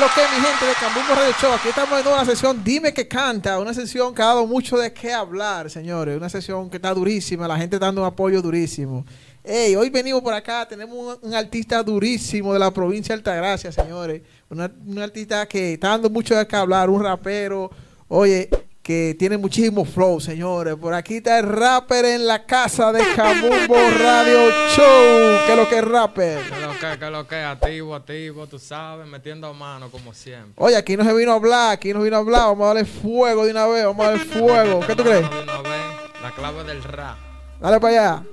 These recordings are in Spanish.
lo que mi gente de Cambumbo Radio Show? Aquí estamos en una sesión Dime que canta, una sesión que ha dado mucho de qué hablar, señores. Una sesión que está durísima, la gente dando un apoyo durísimo. Hey, hoy venimos por acá, tenemos un, artista durísimo de la provincia de Altagracia, señores. Un artista que está dando mucho de qué hablar, un rapero, oye, que tiene muchísimo flow, señores. Por aquí está el rapper en la casa de Cambumbo Radio Show. ¿Qué es lo que es rapper? Que lo que, que lo que, activo, activo, tú sabes, metiendo mano como siempre. Oye, aquí no se vino a hablar, aquí no vino a hablar. Vamos a darle fuego de una vez, vamos a darle fuego. ¿Qué tú crees? De una vez, La clave del rap. Dale para allá.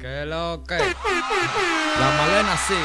Que lo que. La Malena City,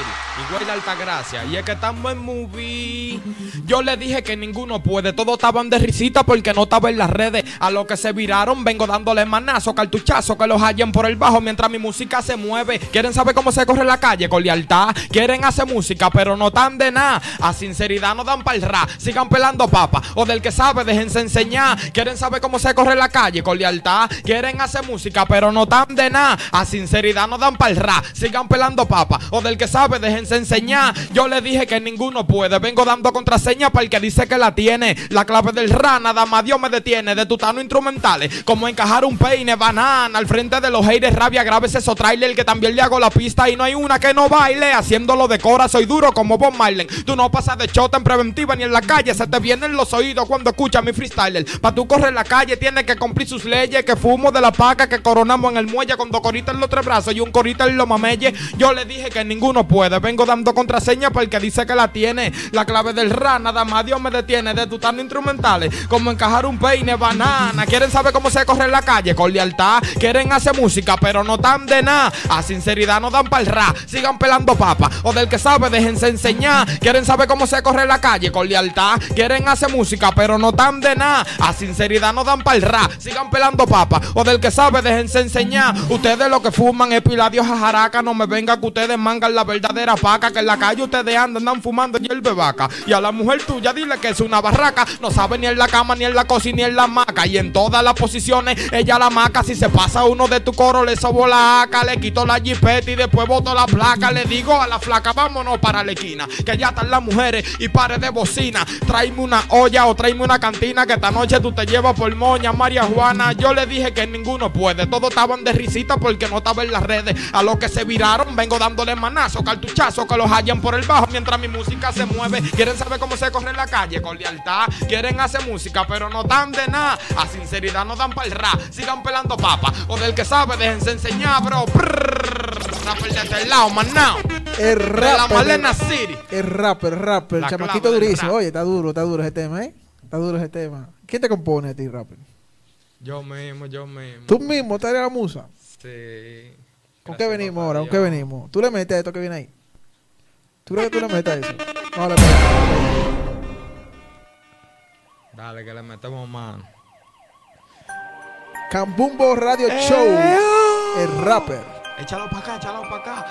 igual de Altagracia. Y es que estamos en movie. Yo le dije que ninguno puede. Todos estaban de risita porque no estaba en las redes. A lo que se viraron, vengo dándole manazo, cartuchazo, que los hallen por el bajo mientras mi música se mueve. ¿Quieren saber cómo se corre la calle? Con lealtad. Quieren hacer música, pero no tan de nada. A sinceridad no dan para el rap. Sigan pelando papa. O del que sabe, déjense enseñar. ¿Quieren saber cómo se corre la calle? Con lealtad. Quieren hacer música, pero no tan de nada. A sinceridad no dan para el rap. Sigan pelando papa. O del que sabe, déjense enseñar. Yo le dije que ninguno puede. Vengo dando contraseña para el que dice que la tiene. La clave del rap, nada más Dios me detiene. De tutano instrumentales. Como encajar un peine, banana. Al frente de los haters, rabia grave es eso trailer. Que también le hago la pista y no hay una que no baile. Haciéndolo de cora, soy duro como Bob Marley. Tú no pasas de chota en preventiva ni en la calle. Se te vienen los oídos cuando escuchas mi freestyler. Pa' tú correr la calle, tienes que cumplir sus leyes. Que fumo de la paca que coronamos en el muelle. Cuando corita en los tres y un corita en los mameyes. Yo le dije que ninguno puede. Vengo dando contraseña para el que dice que la tiene. La clave del rap, nada más Dios me detiene. De tutano instrumentales. Como encajar un peine, banana. ¿Quieren saber cómo se corre en la calle? Con lealtad. Quieren hacer música, pero no tan de nada. A sinceridad no dan para el rap. Sigan pelando papa. O del que sabe, déjense enseñar. Quieren saber cómo se corre en la calle? Con lealtad. Quieren hacer música, pero no tan de nada. A sinceridad no dan para el rap. Sigan pelando papa. O del que sabe, déjense enseñar. Ustedes lo que fuman es piladios a jaraca. No me venga que ustedes mangan la verdadera paca. Que en la calle ustedes andan, andan fumando hierba de vaca. Y a la mujer tuya dile que es una barraca. No sabe ni en la cama, ni en la cocina, ni en la Y en todas las posiciones, ella la maca. Si se pasa uno de tu coro, le sobo la aca. Le quito la jipeta y después boto la placa. Le digo a la flaca, vámonos para la esquina. Que ya están las mujeres y pare de bocina. Tráeme una olla o tráeme una cantina. Que esta noche tú te llevas por moña, María Juana. Yo le dije que ninguno puede. Todos estaban de risita porque no estaba en las redes. A los que se viraron, vengo dándole manazo, cartuchazo. Que los hallan por el bajo mientras mi música se mueve. Quieren saber cómo se corre en la calle con lealtad. Quieren hacer música, pero no tan de nada. A sinceridad no dan para el rap. Sigan pelando papa. O del que sabe, déjense enseñar, bro. Rapper de este lado, manao. El De la rapper. Malena City. El rapper, el rapper. La El chamaquito durísimo. rap. Oye, está duro, está duro ese tema, ¿eh? Está duro ese tema. ¿Quién te compone a ti, rapper? Yo mismo, yo mismo. Tú mismo, tú eres la musa. Sí. ¿Con qué venimos ahora? ¿Con qué venimos? ¿Tú le metes a esto que viene ahí? ¿Tú crees que tú le metes a eso? Vale, pues. Dale, que le metemos mano. Cambumbo Radio Eh, Show. oh. El rapper. Échalo para acá, échalo para acá.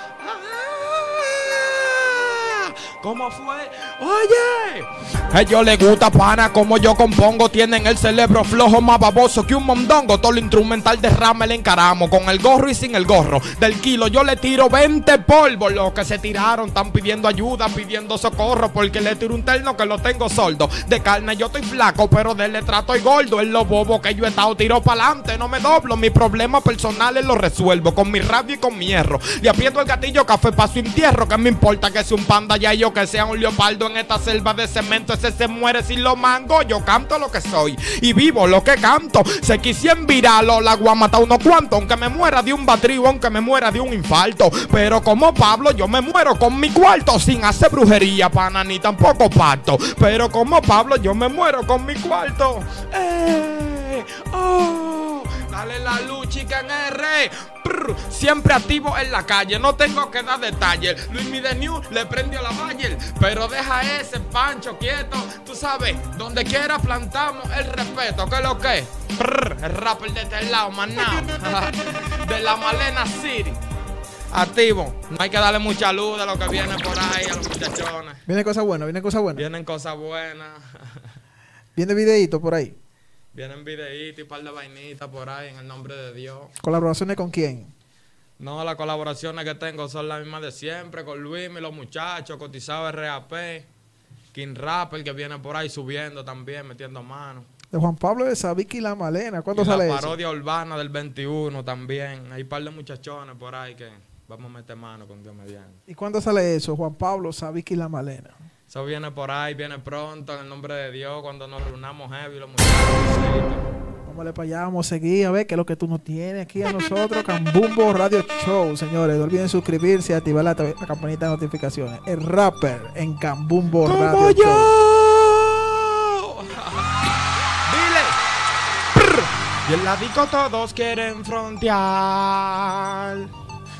¿Cómo fue? Oye, a ellos les gusta pana como yo compongo. Tienen el cerebro flojo más baboso que un mondongo. Todo lo instrumental de rama le encaramos. Con el gorro y sin el gorro. Del kilo yo le tiro 20 polvos. Los que se tiraron están pidiendo ayuda, pidiendo socorro. Porque le tiro un terno que lo tengo soldo. De carne yo estoy flaco, pero de letra estoy gordo. Es lo bobo que yo he estado tiro para adelante. No me doblo. Mis problemas personales los resuelvo con mi radio y con mi hierro. Le aprieto el gatillo, café para su entierro. Que me importa que sea un panda ya yo que sea un leopardo en esta selva de cemento. Ese se muere si lo mango. Yo canto lo que soy y vivo lo que canto. Se quisieran viralo, la agua mata uno cuanto. Aunque me muera de un batrío, aunque me muera de un infarto. Pero como Pablo, yo me muero con mi cuarto. Sin hacer brujería, pana, ni tampoco pacto. Pero como Pablo, yo me muero con mi cuarto. ¡Eh! ¡Oh! Dale la luz, chica en R. Prr, siempre activo en la calle, no tengo que dar detalles. Luis Mide New le prendió la Bayer, pero deja ese pancho quieto. Tú sabes, donde quiera plantamos el respeto. ¿Qué es lo que? es? Prr, el rapper de este lado, manao. de la Malena City. Activo. No hay que darle mucha luz de lo que viene por ahí a los muchachones. Viene cosas buenas, viene cosas buenas. Vienen cosas buenas. Viene videíto por ahí. Vienen videitos y un par de vainitas por ahí en el nombre de Dios. ¿Colaboraciones con quién? No, las colaboraciones que tengo son las mismas de siempre, con Luis y los muchachos, cotizado RAP. King Rapper que viene por ahí subiendo también, metiendo mano. De Juan Pablo de Sabiki y la Malena. ¿Cuándo Y sale la eso? parodia urbana del 21 también. Hay un par de muchachones por ahí que vamos a meter mano con Dios mediante. ¿Y cuándo sale eso? Juan Pablo, Sabiki y la Malena. Eso viene por ahí, viene pronto, en el nombre de Dios, cuando nos reunamos heavy los muchachos. Vámonos para allá, vamos a seguir a ver qué es lo que tú nos tienes aquí a nosotros. Cambumbo Radio Show, señores. No olviden suscribirse y activar la, la campanita de notificaciones. El rapper en Cambumbo ¡Como Radio yo! Show. Dile. Y en la disco todos quieren frontear.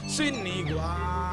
Sin igual.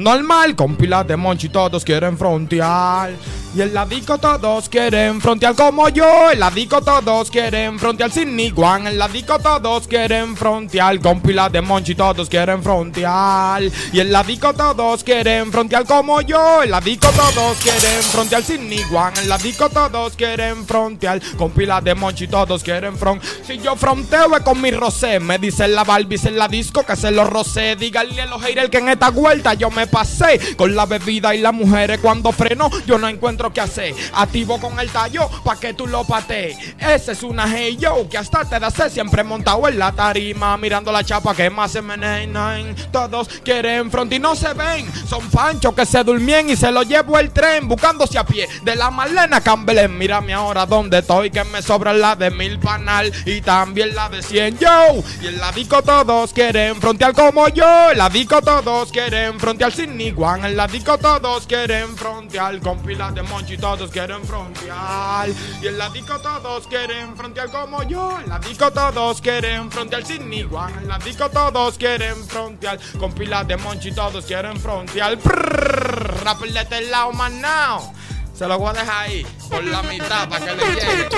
Normal, con pilas de monchi todos quieren frontear. Y en la disco todos quieren frontear como yo. En la disco todos quieren frontear sin igual. En la disco todos quieren frontear. Con pilas de monchi todos quieren frontear. Y en la disco todos quieren frontear como yo. En la disco todos quieren frontear sin igual. En la disco todos quieren frontear. Con pilas de monchi todos quieren front. Si yo fronteo es con mi rosé. Me dicen la Barbie en la disco que se los rosé. Díganle a los haters que en esta vuelta yo me pasé. Con la bebida y las mujeres cuando freno yo no encuentro qué hacer. Activo con el tallo pa' que tú lo patees. Ese es una hey yo que hasta te da sed siempre montado en la tarima. Mirando la chapa que más se menean. Todos quieren front y no se ven. Son panchos que se durmien y se lo llevo el tren. Buscándose a pie de la Marlena Campbell. Mírame ahora donde estoy que me sobra la de mil panal y también la de cien yo. Y en la disco todos quieren frontear como yo. En la disco todos quieren frontear sin igual. En la disco todos quieren frontear con pilas de monchi. Todos quieren frontear. Y en la disco todos quieren frontear como yo. En la disco todos quieren frontear sin igual. En la disco todos quieren frontear con pilas de monchi. Todos quieren frontear. Prrrr, Rapper de este lado, man, now. Se lo voy a dejar ahí por la mitad para que le llegue.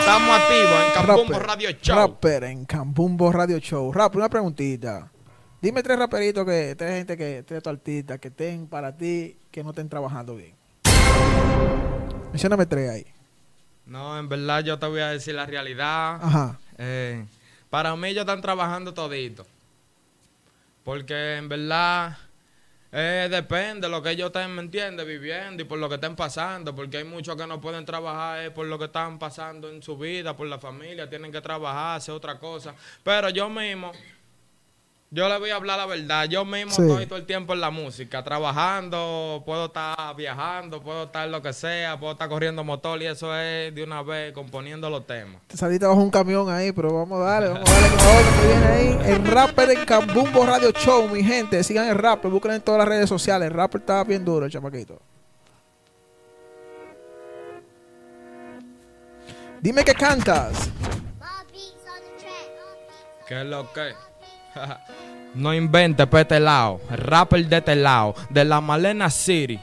Estamos activos en Campumbo Rapper, Radio Show. Rapper en Cambumbo Radio Show. Rapper, una preguntita. Dime tres raperitos que, tres gente que, tres artistas que estén para ti que no estén trabajando bien. Mencióname tres ahí. No, en verdad yo te voy a decir la realidad. Ajá. Eh, para mí ellos están trabajando todito. Porque en verdad eh, depende de lo que ellos estén, ¿me entiendes? Viviendo y por lo que estén pasando. Porque hay muchos que no pueden trabajar eh, por lo que están pasando en su vida, por la familia. Tienen que trabajar, hacer otra cosa. Pero yo mismo, yo le voy a hablar la verdad. Yo mismo Sí. estoy todo el tiempo en la música, trabajando. Puedo estar viajando, puedo estar lo que sea. Puedo estar corriendo motor y eso es de una vez componiendo los temas. Te saliste bajo un camión ahí, pero vamos a darle, vamos a darle con otro que viene ahí. El rapper en Cambumbo Radio Show, mi gente. Sigan el rapper, busquen en todas las redes sociales. El rapper está bien duro, el chamaquito. Dime que cantas. ¿Qué es lo que? no invente pa' este lado. Rapper de este. De la Malena City.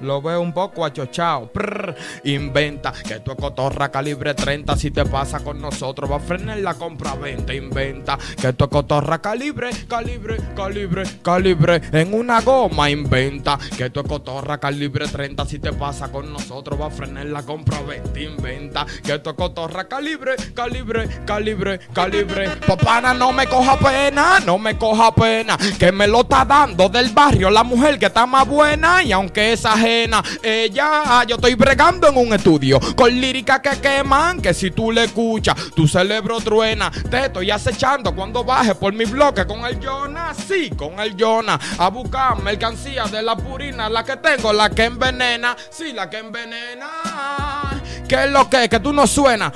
Lo veo un poco achochado. Prr, inventa que tu cotorra calibre 30. Si te pasa con nosotros, va a frenar la compra-venta. Inventa que tu cotorra calibre, calibre, calibre, calibre. En una goma, inventa que tu cotorra calibre 30. Si te pasa con nosotros, va a frenar la compra-venta. Inventa que tu cotorra calibre, calibre, calibre, calibre. Papana, no me coja pena, no me coja pena. Que me lo está dando del barrio la mujer que está más buena. Y aunque es ella, yo estoy bregando en un estudio con lírica que queman. Que si tú le escuchas, tu cerebro truena. Te estoy acechando cuando baje por mi bloque con el Jonah. Sí, con el Jonah. A buscar mercancía de la purina, la que tengo, la que envenena. Sí, la que envenena. ¿Qué es lo que? Que tú no suenas.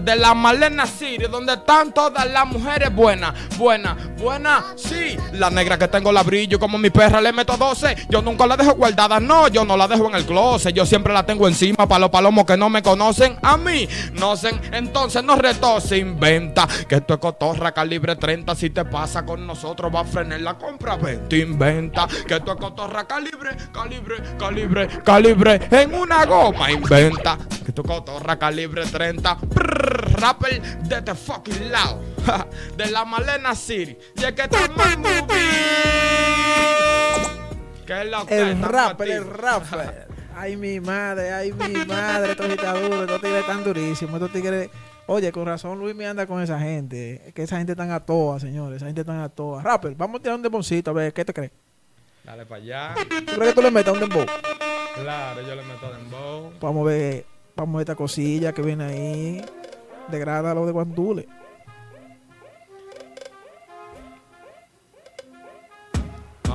De la Malena City, donde están todas las mujeres buenas. Buenas, buenas, sí. La negra que tengo la brillo, como mi perra le meto 12. Yo nunca la dejo guardada, no, yo no la dejo en el closet. Yo siempre la tengo encima para los palomos que no me conocen. A mí, no sé, entonces no se inventa. Que esto es cotorra calibre 30. Si te pasa con nosotros, va a frenar la compra. Vente, inventa. Que esto es cotorra calibre, calibre, calibre, calibre. En una goma, inventa. Es cotorra calibre 30. Prr, rapper de este fucking lado. de la Malena City. Y es que estamos. ¿Qué es lo que El rapper, el rapper. Ay, mi madre, ay, mi madre. Estos duro, estos tigres están durísimos. Estos tigres. Oye, con razón Luis me anda con esa gente. Es que esa gente tan a toa, señores. Esa gente tan a toa. Rapper, vamos a tirar un demboncito, a ver, ¿qué te crees? Dale para allá. ¿Tú crees que tú le metas un dembow? Claro, yo le meto dembow. Vamos a ver, vamos a esta cosilla que viene ahí. Degrada lo de guandule.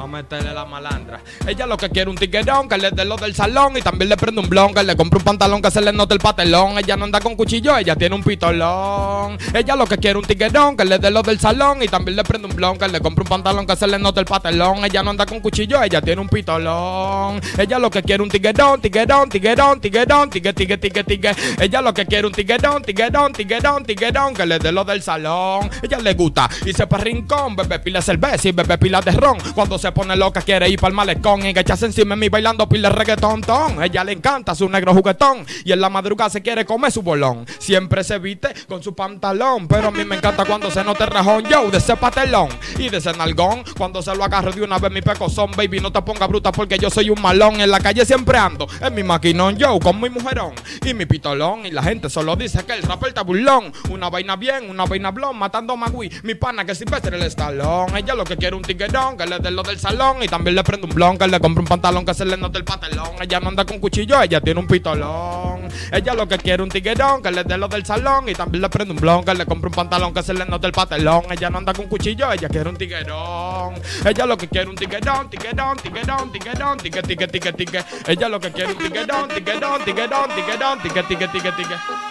Vamos a meterle la malandra. Ella lo que quiere un tiguerón que le dé lo del salón y también le prende un blon, que le compre un pantalón que se le note el patelón. Ella no anda con cuchillo, ella tiene un pitolón. Ella lo que quiere un tiguerón que le dé lo del salón y también le prende un blon, que le compre un pantalón que se le note el patelón. Ella no anda con cuchillo, ella tiene un pitolón. Ella lo que quiere un tiguerón, tiguerón, tiguerón, tiguerón, tigue, tigue, tigue, tigue. Ella lo que quiere un tiguerón, tiguerón, tiguerón, tiguerón, que le dé lo del salón. Ella le gusta y se pa' rincón, bebé pila cerveza y bebé pila de ron. Cuando se pone loca quiere ir para el malecón y echarse encima de mí bailando pila de reggaetón ton. Ella le encanta su negro juguetón y en la madrugada se quiere comer su bolón. Siempre se viste con su pantalón, pero a mí me encanta cuando se nota el rajón yo de ese patelón y de ese nalgón. Cuando se lo agarro de una vez mi pecozón, baby, no te ponga bruta porque yo soy un malón. En la calle siempre ando en mi maquinón yo con mi mujerón y mi pitolón y la gente solo dice que el rapper está burlón. Una vaina bien, una vaina blon, matando Magui. Mi pana que Silvestre el estalón. Ella lo que quiere un tiguerón, que le dé lo del salón y también le prende un blon, le compre un pantalón que se le note el patelón. Ella no anda con cuchillo, ella tiene un pitolón. Ella lo que quiere un tiguerón, que le dé lo del salón y también le prende un blon, le compre un pantalón que se le note el patelón. Ella no anda con cuchillo, ella quiere un tiguerón. Ella lo que quiere un tiguerón, tiguerón, tiguerón, tiguerón, tique, tique, tique, tique. Ella lo que quiere un tiguerón, tiguerón, tiguerón, tiguerón, tique, tique, tique, tique.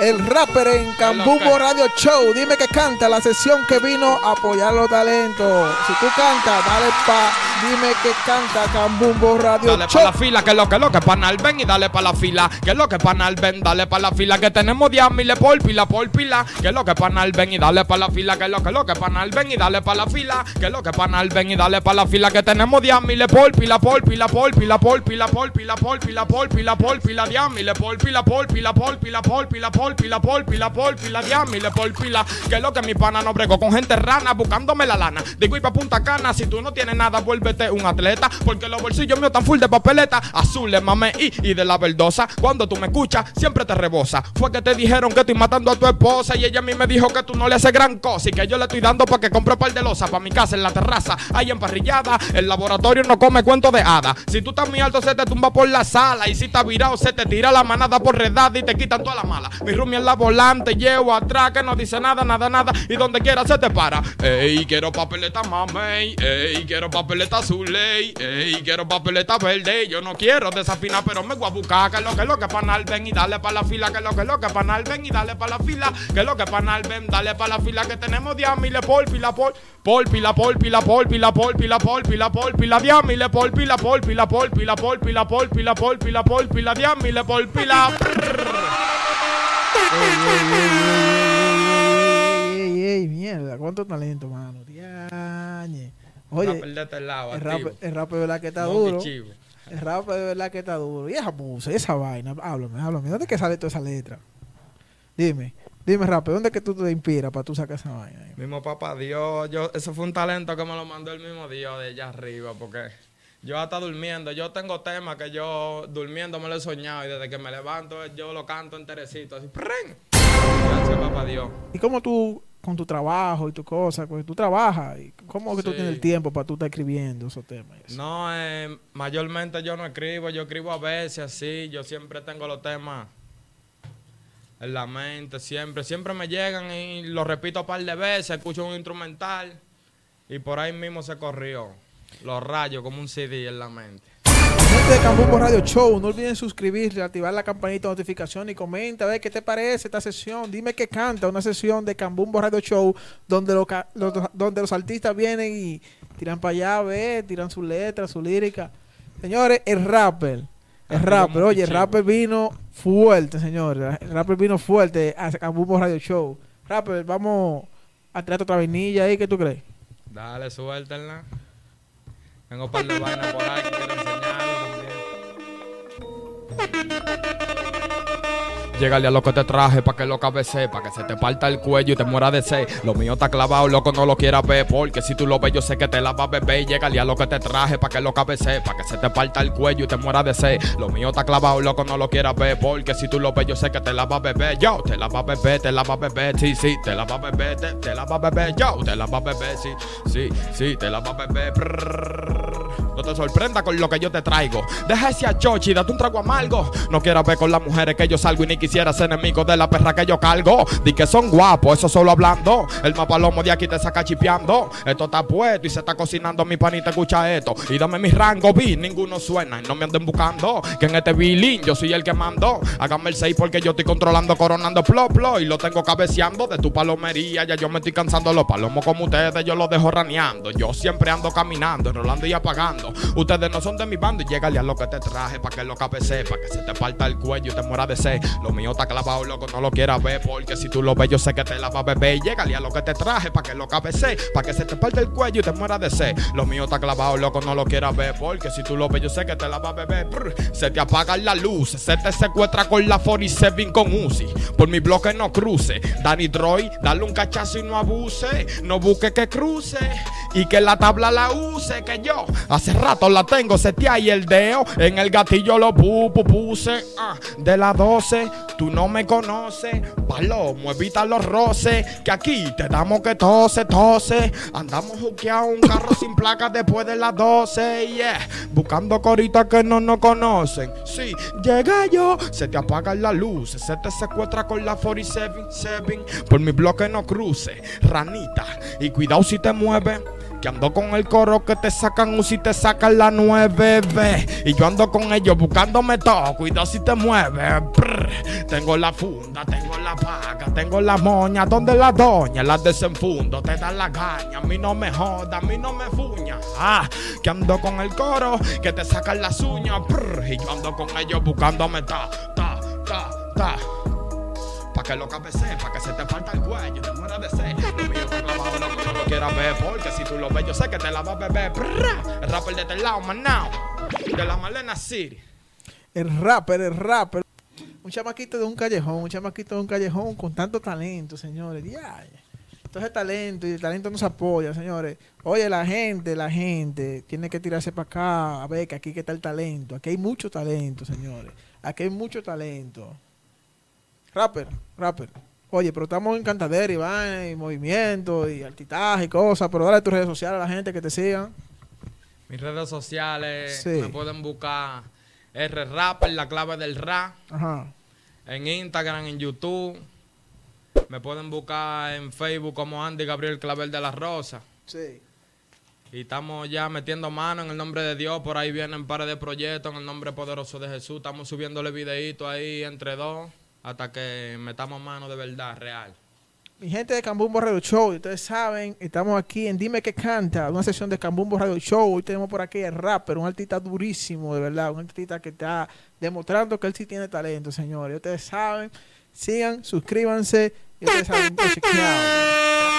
El rapper en Cambumbo. Radio Show. Dime que canta la sesión que vino a apoyar los talentos. Si tú cantas, dale pa. Dime que canta Cambumbo Radio Dale pa' Show. la fila, que lo que lo que panal ven y dale pa' la fila, que lo que panal ven, dale pa' la fila, que tenemos 10 miles por pila, por pila, que lo que panal ven y dale pa' la fila, que lo que lo que panal ven y dale pa' la fila, que lo que panal ven y dale pa' la fila, que tenemos 10 miles por pila, por pila, por pila, por pila, por pila, por pila, por pila, por pila, 10 miles por pila, por pila, por pila, por pila, por pila, por pila, por pila, 10 miles por pila, que lo que mi pana no bregó con gente rana buscándome la lana, digo y pa' Punta Cana, si tú no tienes nada, vuélvete un atleta, porque los bolsillos míos están full de papeleta, azules, mame y, y de la verdosa, cuando tú me escuchas, siempre te rebosa, fue que te dijeron que estoy matando a tu esposa y ella a mí me dijo que tú no le haces gran cosa y que yo le estoy dando para que compre par de losa para mi casa en la terraza, ahí emparrillada, el laboratorio no come cuento de hada, si tú estás muy alto se te tumba por la sala y si estás virado se te tira la manada por redada y te quitan toda la mala, rumia en la volante, llevo atrás que no dice nada, nada, nada y donde quiera se te para, ey, quiero papeleta mamey, ey, quiero papeleta azul, ey, ey, quiero papeleta verde, yo no quiero desafinar pero me voy a buscar que lo que lo que panal ven y dale pa' la fila, que lo que lo que panal ven y dale pa' la fila, que lo que panal ven, dale pa' la fila que tenemos 10 miles por pila, por, por pila, por pila, por pila, por pila, por pila, por pila, 10 miles por pila, por pila, por pila, por pila, por pila, por pila, por pila, 10 miles por pila. Ey, ey, ey, mierda, cuánto talento, mano. Diañe. Oye, Rapper de este lado, el rap, el rap de verdad que está duro. chivo. El rap de verdad que está duro. Y esa música, esa vaina. Háblame, háblame. ¿Dónde es que sale toda esa letra? Dime, dime rap, ¿dónde es que tú te inspiras para tú sacar esa vaina? Mismo papá Dios, yo, eso fue un talento que me lo mandó el mismo Dios de allá arriba, porque yo hasta durmiendo, yo tengo temas que yo durmiendo me lo he soñado y desde que me levanto yo lo canto enterecito, así, ¡pren! Gracias papá Dios. ¿Y cómo tú, con tu trabajo y tu cosa, pues tú trabajas? ¿Y ¿Cómo que tú Sí. tienes el tiempo para tú estar escribiendo esos temas? y eso? No, eh, mayormente yo no escribo, yo escribo a veces así, yo siempre tengo los temas en la mente, siempre, siempre me llegan y lo repito un par de veces, escucho un instrumental y por ahí mismo se corrió. Los rayos como un CD en la mente. Gente de Cambumbo Radio Show, no olviden suscribirse, activar la campanita de notificación y comenta a ver qué te parece esta sesión. Dime que canta una sesión de Cambumbo Radio Show donde, los donde los artistas vienen y tiran para allá, a ver, tiran su letra, su lírica. Señores, el rapper, el Activo rapper, oye, el rapper vino fuerte, señores. El rapper vino fuerte a Cambumbo Radio Show. Rapper, vamos a tirar otra vainilla ahí, ¿qué tú crees? Dale, suéltenla. Tengo un par de vainas por ahí que también. Llegale a lo que te traje pa' que lo cabece, pa' que se te parta el cuello y te muera de sed. Lo mío está clavado, loco, no lo quieras ver, porque si tú lo ves, yo sé que te la va a beber. Llegale a lo que te traje pa' que lo cabece, pa' que se te parta el cuello y te muera de sed. Lo mío está clavado, loco, no lo quieras ver, porque si tú lo ves, yo sé que te la va a beber. Yo, te la va a beber, te la va a beber, sí, sí, te la va a beber, te, te la va a beber. Yo, te la va a beber, sí, sí, sí, te la va a beber. No te sorprenda con lo que yo te traigo. Deja ese achochi, date un trago amargo. No quiero ver con las mujeres que yo salgo y ni quisiera ser enemigo de la perra que yo cargo. Di que son guapos, eso solo hablando. El mapalomo de aquí te saca chipeando. Esto está puesto y se está cocinando. Mi panita escucha esto. Y dame mi rango, vi, ninguno suena. Y no me anden buscando. Que en este bilín yo soy el que mando. Hágame el 6 porque yo estoy controlando, coronando plo, plo. Y lo tengo cabeceando de tu palomería. Ya yo me estoy cansando. Los palomos como ustedes, yo los dejo raneando. Yo siempre ando caminando, enrolando y apagando. Ustedes no son de mi bando y llégale a lo que te traje para que lo cabece, para que se te parta el cuello y te muera de sed. Lo mío está clavado, loco, no lo quieras ver, porque si tú lo ves, yo sé que te la va a beber. Llégale a lo que te traje para que lo cabece, para que se te parte el cuello y te muera de sed. Lo mío está clavado, loco, no lo quieras ver, porque si tú lo ves, yo sé que te la va a beber. Se te apaga la luz, se te secuestra con la 47 con Uzi. Por mi bloque no cruce. Danny Troy, dale un cachazo y no abuse. No busque que cruce y que la tabla la use. Que yo hace rato la tengo seteada y el dedo en el gatillo lo pu- puse. Ah, de las 12, tú no me conoces. Palomo, evita los roces. Que aquí te damos que tose, tose. Andamos juqueados un carro sin placas después de las 12. Yeah, buscando coritas que no nos conocen. Sí, llega yo, se te apagan las luces. Se te secuestra con la 47 Por mi bloque no cruce, ranita. Y cuidado si te mueves. Que ando con el coro que te sacan un si te sacan la 9B. Y yo ando con ellos buscándome todo. Cuidado si te mueves. Tengo la funda, tengo la paga, tengo la moña. Donde la doña las desenfundo. Te dan la caña. A mí no me joda, a mí no me fuña. Ah, que ando con el coro que te sacan las uñas. Y yo ando con ellos buscándome ta, ta, ta, ta. Pa' que lo cabece, pa' que se te falta el cuello, te mueras de sed. Quieras ver, porque si tú lo ves, yo sé que te la vas a beber. El rapper de este lado, manao, de la Malena City. El rapper, el rapper. Un chamaquito de un callejón, un chamaquito de un callejón con tanto talento, señores. Ya. Entonces talento y el talento nos apoya, señores. Oye, la gente, la gente tiene que tirarse para acá a ver que aquí que está el talento. Aquí hay mucho talento, señores. Aquí hay mucho talento. Rapper, rapper. Oye, pero estamos en cantadera y vaina y movimiento y altitaje y cosas. Pero dale tus redes sociales a la gente que te sigan. Mis redes sociales Sí. me pueden buscar R Rapper, la clave del rap, Ajá. en Instagram, en YouTube. Me pueden buscar en Facebook como Andy Gabriel Clavel de la Rosa. Sí. Y estamos ya metiendo mano en el nombre de Dios. Por ahí vienen pares de proyectos en el nombre poderoso de Jesús. Estamos subiéndole videitos ahí entre dos hasta que metamos mano de verdad, real. Mi gente de Cambumbo Radio Show, ustedes saben, estamos aquí en Dime que Canta, una sesión de Cambumbo Radio Show. Hoy tenemos por aquí el rapper, un artista durísimo, de verdad, un artista que está demostrando que él sí tiene talento, señores. Ustedes saben, sigan, suscríbanse y ustedes saben, chequeado.